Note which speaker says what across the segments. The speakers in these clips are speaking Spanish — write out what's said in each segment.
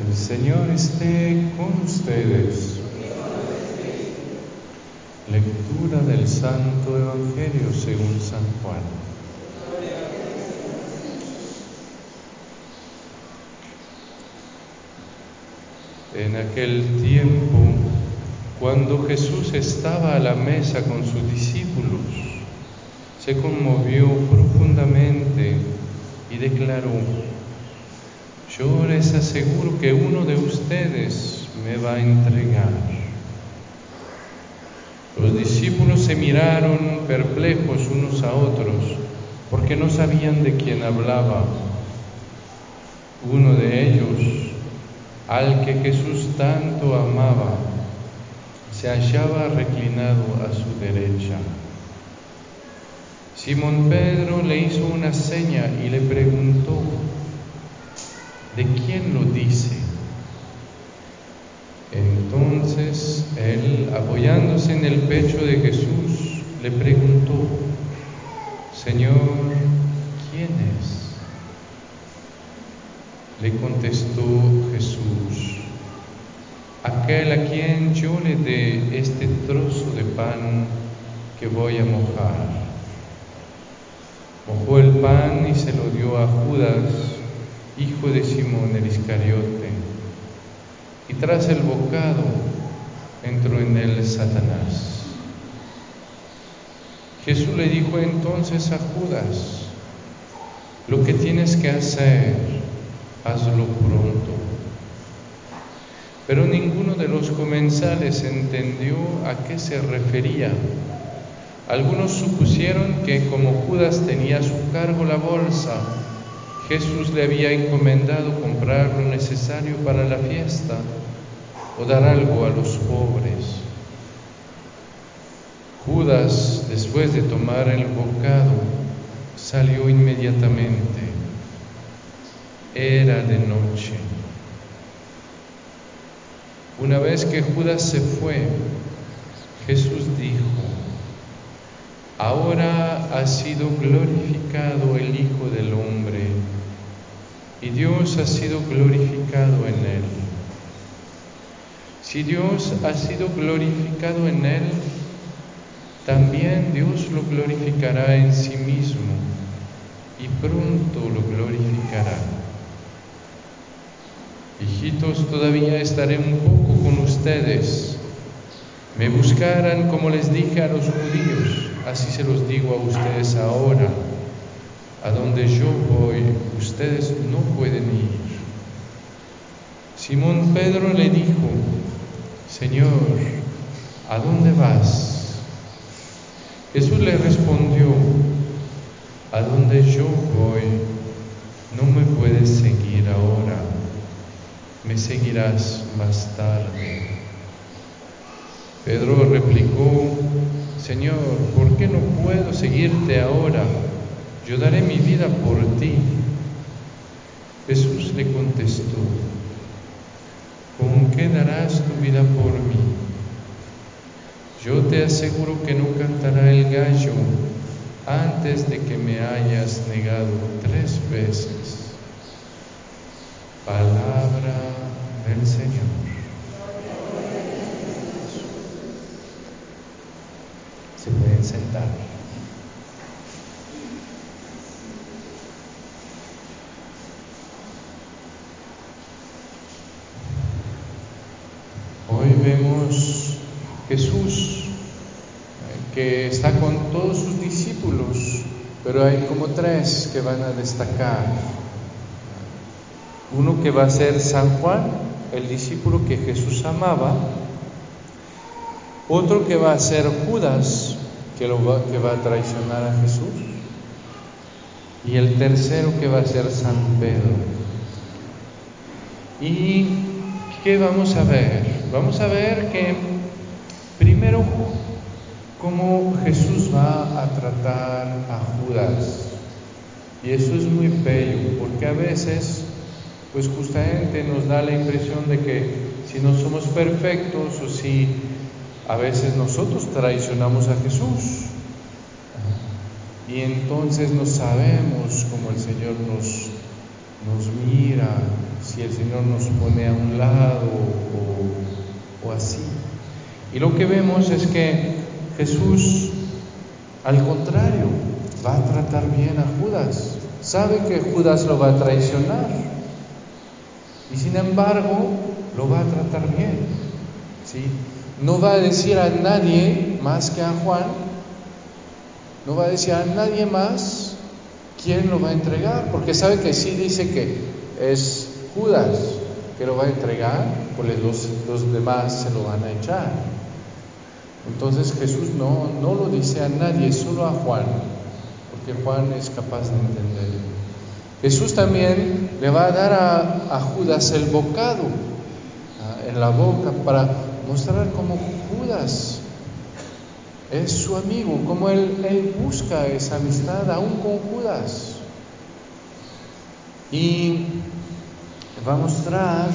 Speaker 1: El Señor esté con ustedes. Lectura del Santo Evangelio según San Juan. En aquel tiempo, cuando Jesús estaba a la mesa con sus discípulos, se conmovió profundamente y declaró, yo les aseguro que uno de ustedes me va a entregar. Los discípulos se miraron perplejos unos a otros porque no sabían de quién hablaba. Uno de ellos, al que Jesús tanto amaba, se hallaba reclinado a su derecha. Simón Pedro le hizo una seña y le preguntó, ¿de quién lo dice? Entonces él, apoyándose en el pecho de Jesús, le preguntó, Señor, ¿quién es? Le contestó Jesús, aquel a quien yo le dé este trozo de pan que voy a mojar. Mojó el pan y se lo dio a Judas, hijo de Simón el Iscariote. Y tras el bocado entró en él Satanás. Jesús le dijo entonces a Judas, lo que tienes que hacer, hazlo pronto. Pero ninguno de los comensales entendió a qué se refería. Algunos supusieron que como Judas tenía a su cargo la bolsa, Jesús le había encomendado comprar lo necesario para la fiesta o dar algo a los pobres. Judas, después de tomar el bocado, salió inmediatamente. Era de noche. Una vez que Judas se fue, Jesús dijo, ahora ha sido glorificado el Hijo del Hombre y Dios ha sido glorificado en él. Si Dios ha sido glorificado en él, también Dios lo glorificará en sí mismo y pronto lo glorificará. Hijitos, todavía estaré un poco con ustedes. Me buscarán como les dije a los judíos, así se los digo a ustedes ahora. A donde yo voy, ustedes no pueden ir. Simón Pedro le dijo, Señor, ¿a dónde vas? Jesús le respondió, a donde yo voy, no me puedes seguir ahora, me seguirás más tarde. Pedro replicó, Señor, ¿por qué no puedo seguirte ahora? Yo daré mi vida por ti. Jesús le contestó, ¿con qué darás tu vida por mí? Yo te aseguro que no cantará el gallo antes de que me hayas negado tres veces. Palabra del Señor. Se pueden sentar. Hoy vemos Jesús que está con todos sus discípulos, pero hay como tres que van a destacar. Uno que va a ser San Juan, el discípulo que Jesús amaba. Otro que va a ser Judas, que, va, que va a traicionar a Jesús. Y el tercero que va a ser San Pedro. ¿Y qué vamos a ver? Vamos a ver que primero cómo Jesús va a tratar a Judas. Y eso es muy bello, porque a veces, pues justamente nos da la impresión de que si no somos perfectos o si a veces nosotros traicionamos a Jesús, y entonces no sabemos cómo el Señor nos, nos mira, si el Señor nos pone a un lado o, o así. Y lo que vemos es que Jesús, al contrario, va a tratar bien a Judas. Sabe que Judas lo va a traicionar. Y sin embargo, lo va a tratar bien. ¿sí? No va a decir a nadie más que a Juan. No va a decir a nadie más quién lo va a entregar. Porque sabe que sí dice que es Judas que lo va a entregar, pues los, demás se lo van a echar. Entonces Jesús no, no lo dice a nadie, solo a Juan, porque Juan es capaz de entender. Jesús también le va a dar a, Judas el bocado en la boca para mostrar cómo Judas es su amigo, cómo él, él busca esa amistad aún con Judas. Y va a mostrar,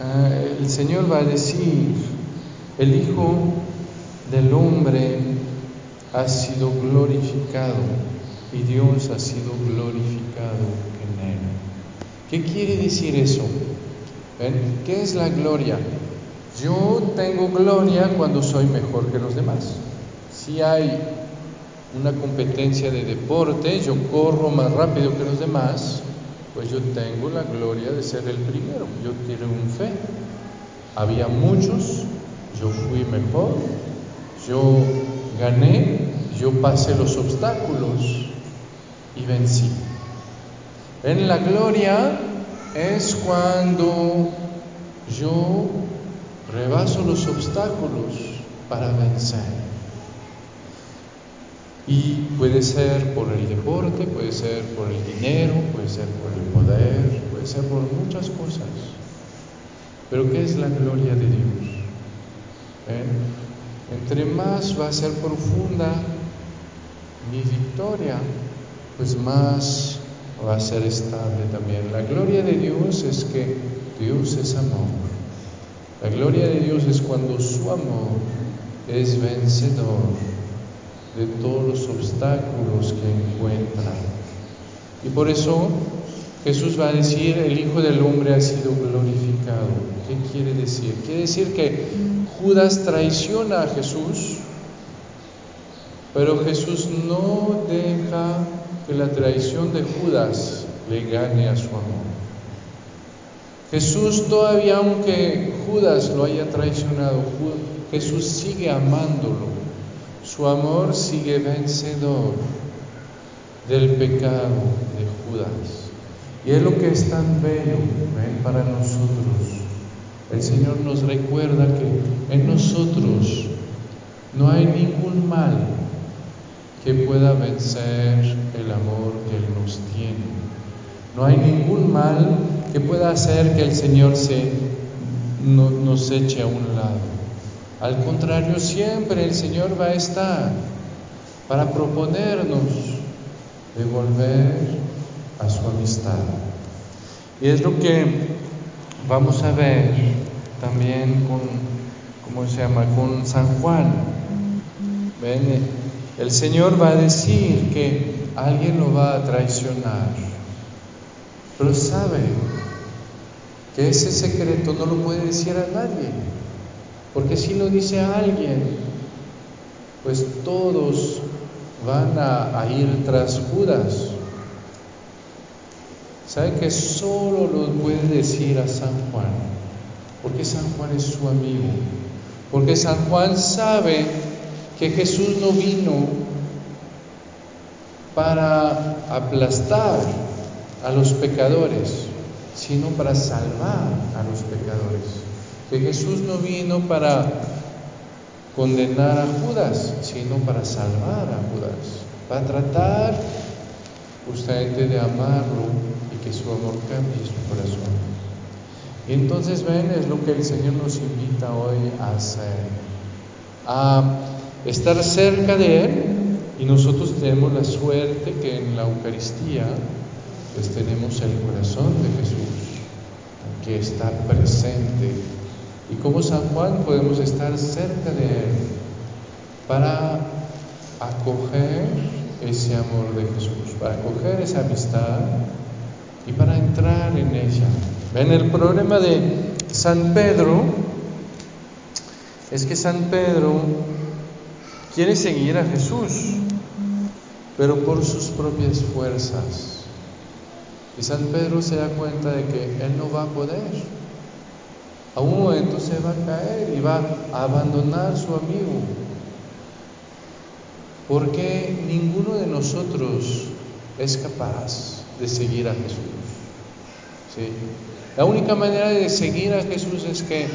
Speaker 1: ah, el Señor va a decir, el Hijo del Hombre ha sido glorificado y Dios ha sido glorificado en él. ¿Qué quiere decir eso? ¿Qué es la gloria? Yo tengo gloria cuando soy mejor que los demás. Si hay una competencia de deporte, yo corro más rápido que los demás, pues yo tengo la gloria de ser el primero. Yo un fe. Había muchos, yo fui mejor, yo gané, yo pasé los obstáculos y vencí. En la gloria es cuando yo rebaso los obstáculos para vencer. Y puede ser por el deporte, puede ser por el dinero, puede ser por el poder, puede ser por muchas cosas. Pero ¿qué es la gloria de Dios? ¿Eh? Entre más va a ser profunda mi victoria, pues más va a ser estable también. La gloria de Dios es que Dios es amor. La gloria de Dios es cuando su amor es vencedor de todos los obstáculos que encuentra. Y por eso Jesús va a decir, el Hijo del Hombre ha sido glorificado. ¿Qué quiere decir? Quiere decir que Judas traiciona a Jesús, pero Jesús no deja que la traición de Judas le gane a su amor. Jesús todavía, aunque Judas lo haya traicionado, Jesús sigue amándolo su amor sigue vencedor del pecado de Judas. Y es lo que es tan bello para nosotros. El Señor nos recuerda que en nosotros no hay ningún mal que pueda vencer el amor que Él nos tiene. No hay ningún mal que pueda hacer que el Señor se, nos eche a un lado. Al contrario, siempre el Señor va a estar para proponernos de volver a su amistad. Y es lo que vamos a ver también con, ¿cómo se llama? Con San Juan. ¿Ven? El Señor va a decir que alguien lo va a traicionar, pero sabe que ese secreto no lo puede decir a nadie. Porque si lo dice a alguien, pues todos van a, ir tras Judas. ¿Sabe que solo lo puede decir a San Juan? Porque San Juan es su amigo. Porque San Juan sabe que Jesús no vino para aplastar a los pecadores, sino para salvar a los pecadores que Jesús no vino para condenar a Judas, sino para salvar a Judas, para tratar justamente de amarlo y que su amor cambie su corazón. Y entonces ven, es lo que el Señor nos invita hoy a hacer, a estar cerca de Él y nosotros tenemos la suerte que en la Eucaristía pues tenemos el corazón de Jesús, que está presente y como San Juan podemos estar cerca de Él para acoger ese amor de Jesús, para acoger esa amistad y para entrar en ella Ven, el problema de San Pedro es que San Pedro quiere seguir a Jesús, pero por sus propias fuerzas. Y San Pedro se da cuenta de que él no va a poder. A un momento se va a caer y va a abandonar su amigo. Porque ninguno de nosotros es capaz de seguir a Jesús. ¿Sí? La única manera de seguir a Jesús es que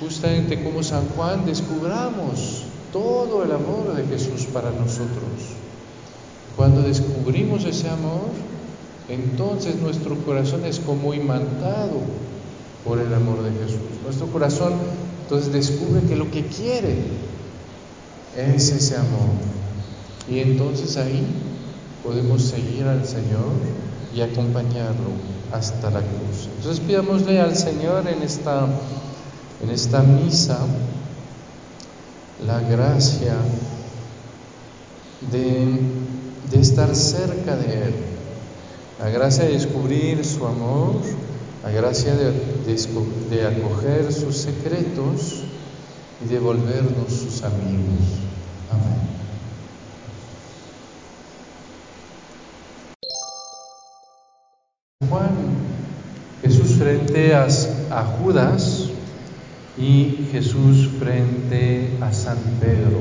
Speaker 1: justamente como San Juan descubramos todo el amor de Jesús para nosotros. Cuando descubrimos ese amor, entonces nuestro corazón es como imantado por el amor de Jesús. Nuestro corazón entonces descubre que lo que quiere es ese amor. Y entonces ahí podemos seguir al Señor y acompañarlo hasta la cruz. Entonces pidámosle al Señor en esta, en esta misa la gracia de, de estar cerca de Él, la gracia de descubrir su amor, la gracia de, acoger sus secretos y de volvernos sus amigos. Amén. frente a, Judas y Jesús frente a San Pedro.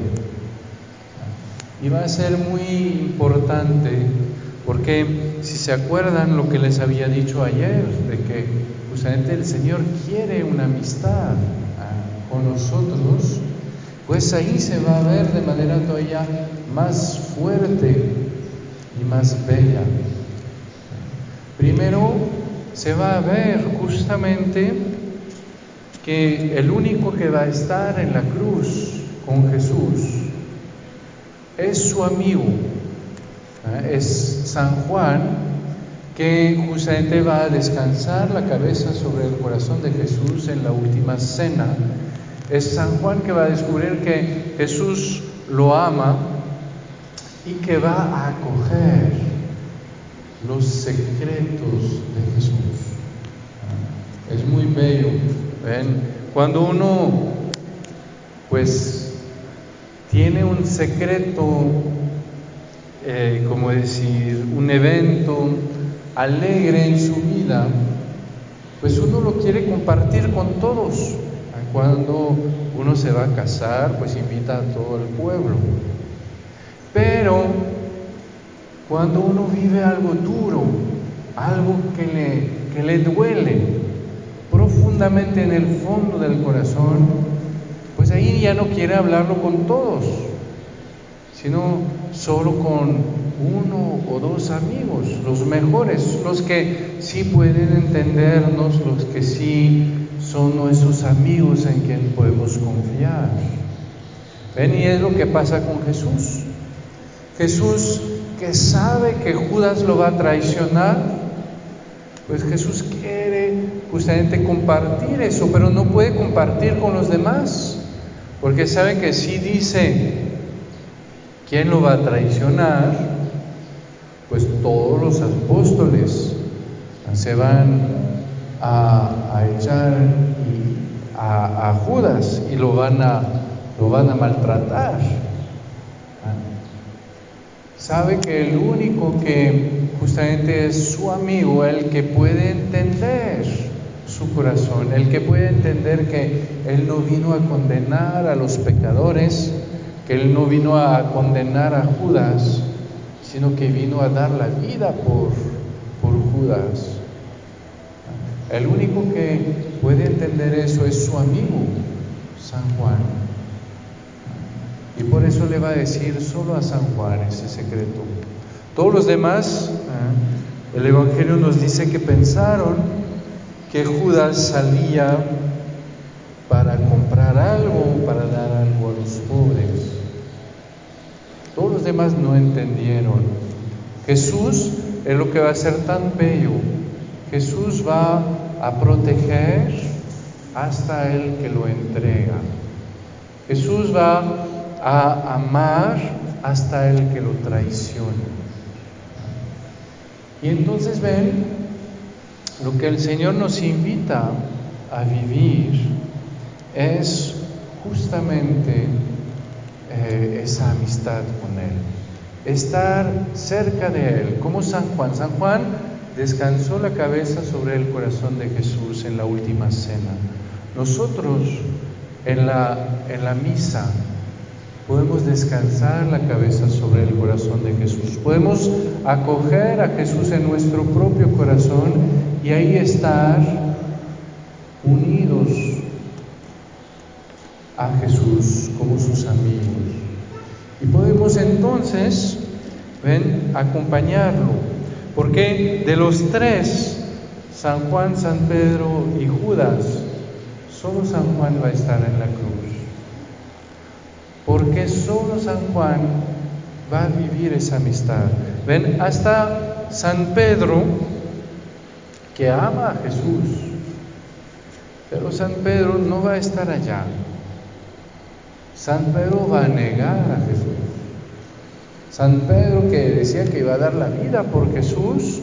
Speaker 1: Y va a ser muy importante porque se acuerdan lo que les había dicho ayer, de que justamente el Señor quiere una amistad ah, con nosotros, pues ahí se va a ver de manera todavía más fuerte y más bella. Primero, se va a ver justamente que el único que va a estar en la cruz con Jesús es su amigo, ¿eh? es San Juan, que justamente va a descansar la cabeza sobre el corazón de Jesús en la última cena. Es San Juan que va a descubrir que Jesús lo ama y que va a acoger los secretos de Jesús. Es muy bello. Cuando uno, pues, tiene un secreto, eh, como decir, un evento alegre en su vida, pues uno lo quiere compartir con todos. Cuando uno se va a casar, pues invita a todo el pueblo. Pero cuando uno vive algo duro, algo que le, que le duele profundamente en el fondo del corazón, pues ahí ya no quiere hablarlo con todos, sino solo con uno o dos amigos, los mejores, los que sí pueden entendernos, los que sí son nuestros amigos en quien podemos confiar. Ven, y es lo que pasa con Jesús. Jesús que sabe que Judas lo va a traicionar, pues Jesús quiere justamente compartir eso, pero no puede compartir con los demás, porque sabe que si dice quién lo va a traicionar, pues todos los apóstoles se van a, echar a, Judas y lo van a, lo van a maltratar. Sabe que el único que justamente es su amigo, el que puede entender su corazón, el que puede entender que Él no vino a condenar a los pecadores, que Él no vino a condenar a Judas, sino que vino a dar la vida por, por Judas. El único que puede entender eso es su amigo, San Juan. Y por eso le va a decir solo a San Juan ese secreto. Todos los demás, ¿eh? el Evangelio nos dice que pensaron que Judas salía para comprar algo, para dar algo a los pobres. Todos los demás no entendieron. Jesús es lo que va a ser tan bello. Jesús va a proteger hasta el que lo entrega. Jesús va a amar hasta el que lo traiciona. Y entonces ven, lo que el Señor nos invita a vivir es justamente eh, esa amistad con Él, estar cerca de Él, como San Juan. San Juan descansó la cabeza sobre el corazón de Jesús en la última cena. Nosotros en la, en la misa podemos descansar la cabeza sobre el corazón de Jesús. Podemos acoger a Jesús en nuestro propio corazón y ahí estar unidos a Jesús como sus amigos. Y podemos entonces, ven, acompañarlo. Porque de los tres, San Juan, San Pedro y Judas, solo San Juan va a estar en la cruz. Porque solo San Juan va a vivir esa amistad. Ven, hasta San Pedro, que ama a Jesús, pero San Pedro no va a estar allá. San Pedro va a negar a Jesús. San Pedro que decía que iba a dar la vida por Jesús,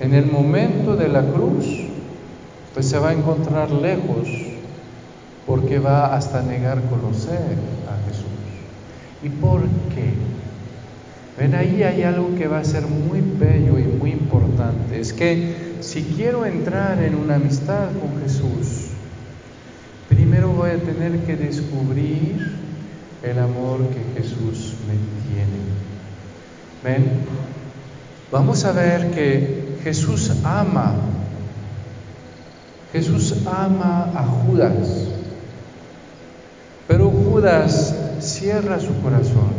Speaker 1: en el momento de la cruz, pues se va a encontrar lejos porque va hasta negar conocer a Jesús. ¿Y por qué? Ven, ahí hay algo que va a ser muy bello y muy importante. Es que si quiero entrar en una amistad con Jesús, primero voy a tener que descubrir el amor que Jesús me tiene. Ven, vamos a ver que Jesús ama Jesús ama a Judas, pero Judas cierra su corazón.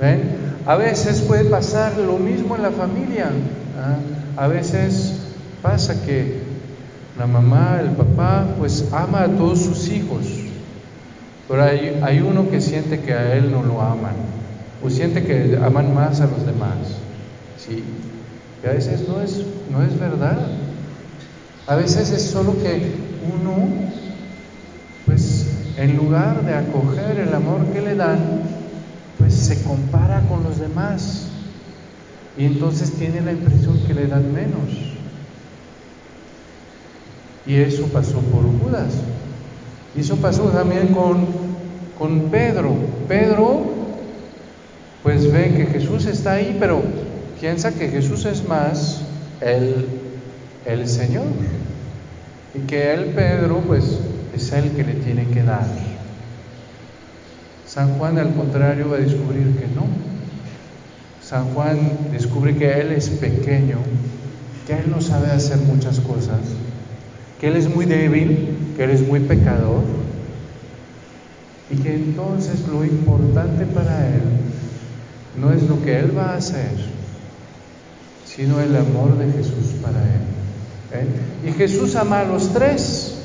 Speaker 1: ¿Ven? A veces puede pasar lo mismo en la familia. ¿ah? A veces pasa que la mamá, el papá, pues ama a todos sus hijos, pero hay, uno que siente que a él no lo aman, o siente que aman más a los demás. ¿sí? Y a veces no es, no es verdad. A veces es solo que uno, pues en lugar de acoger el amor que le dan, pues se compara con los demás. Y entonces tiene la impresión que le dan menos. Y eso pasó por Judas. Y eso pasó también con, con Pedro. Pedro, pues ve que Jesús está ahí, pero piensa que Jesús es más el, el Señor. Y que él, Pedro, pues es el que le tiene que dar. San Juan, al contrario, va a descubrir que no. San Juan descubre que él es pequeño, que él no sabe hacer muchas cosas, que él es muy débil, que él es muy pecador, y que entonces lo importante para él no es lo que él va a hacer, sino el amor de Jesús para él. ¿Eh? Y Jesús ama a los tres,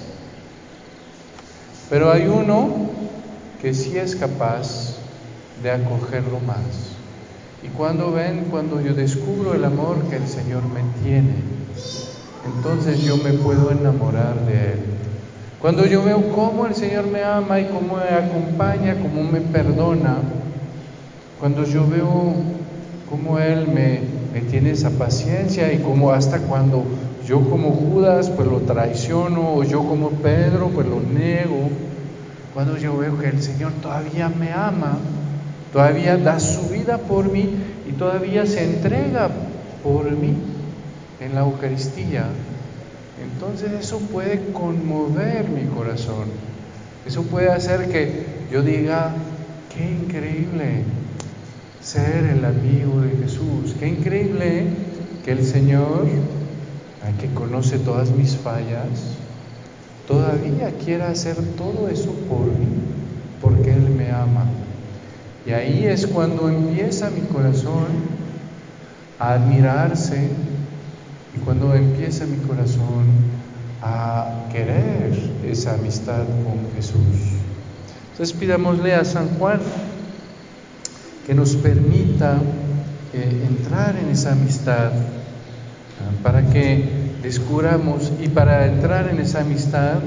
Speaker 1: pero hay uno que sí es capaz de acogerlo más. Y cuando ven, cuando yo descubro el amor que el Señor me tiene, entonces yo me puedo enamorar de Él. Cuando yo veo cómo el Señor me ama y cómo me acompaña, cómo me perdona, cuando yo veo cómo Él me, tiene esa paciencia y cómo hasta cuando yo como Judas pues lo traiciono o yo como Pedro pues lo niego, cuando yo veo que el Señor todavía me ama, todavía da su vida por mí y todavía se entrega por mí en la Eucaristía, entonces eso puede conmover mi corazón. Eso puede hacer que yo diga, qué increíble ser el amigo de Jesús, qué increíble que el Señor, que conoce todas mis fallas, todavía quiera hacer todo eso por mí, porque Él me ama. Y ahí es cuando empieza mi corazón a admirarse y cuando empieza mi corazón a querer esa amistad con Jesús. Entonces pidámosle a San Juan que nos permita eh, entrar en esa amistad para que descubramos y para entrar en esa amistad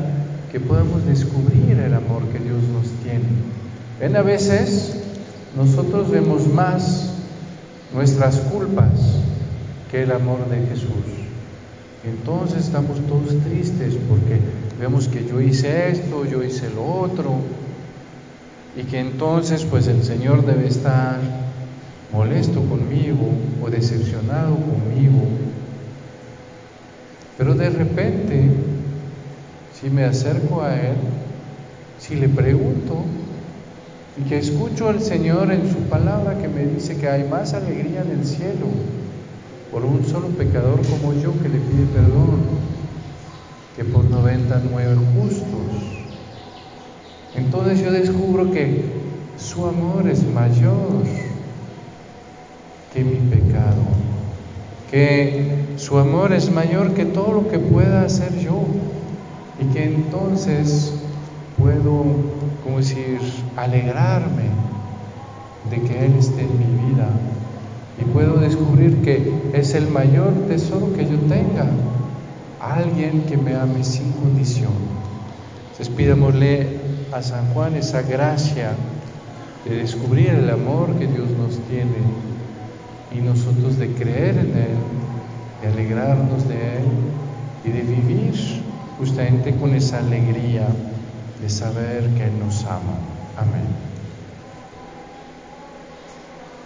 Speaker 1: que podamos descubrir el amor que Dios nos tiene. A veces nosotros vemos más nuestras culpas que el amor de Jesús. Entonces estamos todos tristes porque vemos que yo hice esto, yo hice lo otro, y que entonces pues el Señor debe estar molesto conmigo o decepcionado conmigo. Pero de repente, si me acerco a Él, si le pregunto y que escucho al Señor en su palabra que me dice que hay más alegría en el cielo por un solo pecador como yo que le pide perdón que por 99 justos. Entonces yo descubro que su amor es mayor que mi pecado, que su amor es mayor que todo lo que pueda hacer yo y que entonces puedo, como decir, alegrarme de que Él esté en mi vida y puedo descubrir que es el mayor tesoro que yo tenga, alguien que me ame sin condición. Entonces pidámosle a San Juan esa gracia de descubrir el amor que Dios nos tiene y nosotros de creer en Él, de alegrarnos de Él y de vivir justamente con esa alegría de saber que Él nos ama. Amén.